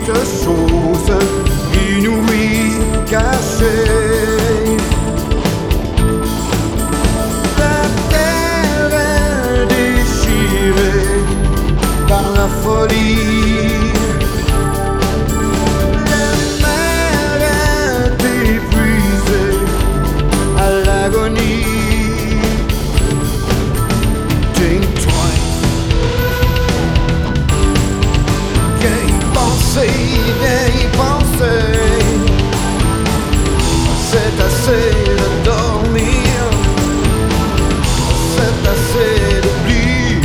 Peter Show. C'est assez de dormir, c'est assez d'oublier.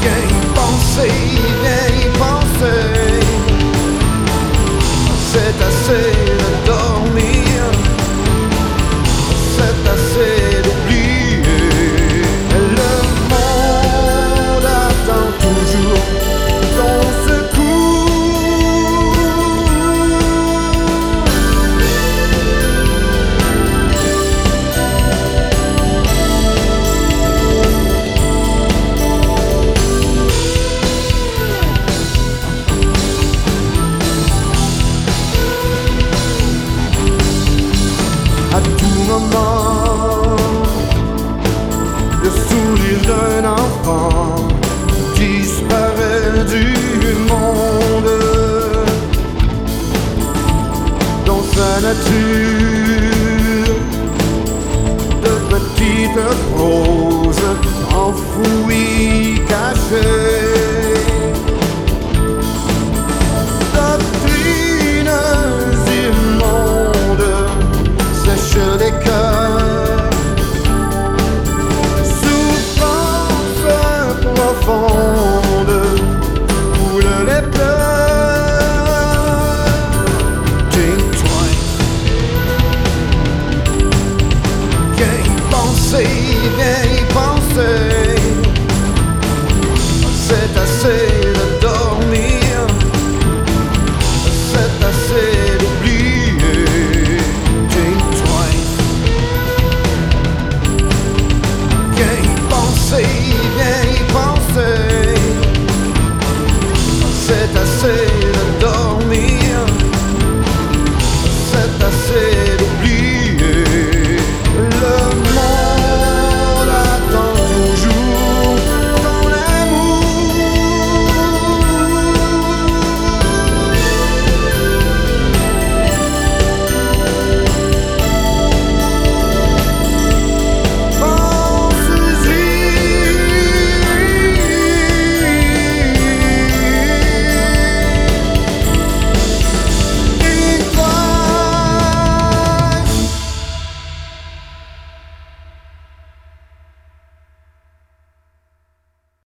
Viens y penser, viens y penser. C'est assez de dormir, Le sourire d'un enfant disparaît du monde. Dans sa nature de petites roses enfouies, penser, viens y penser. C'est assez de dormir, c'est assez d'oublier. Ting twang. Viens y penser,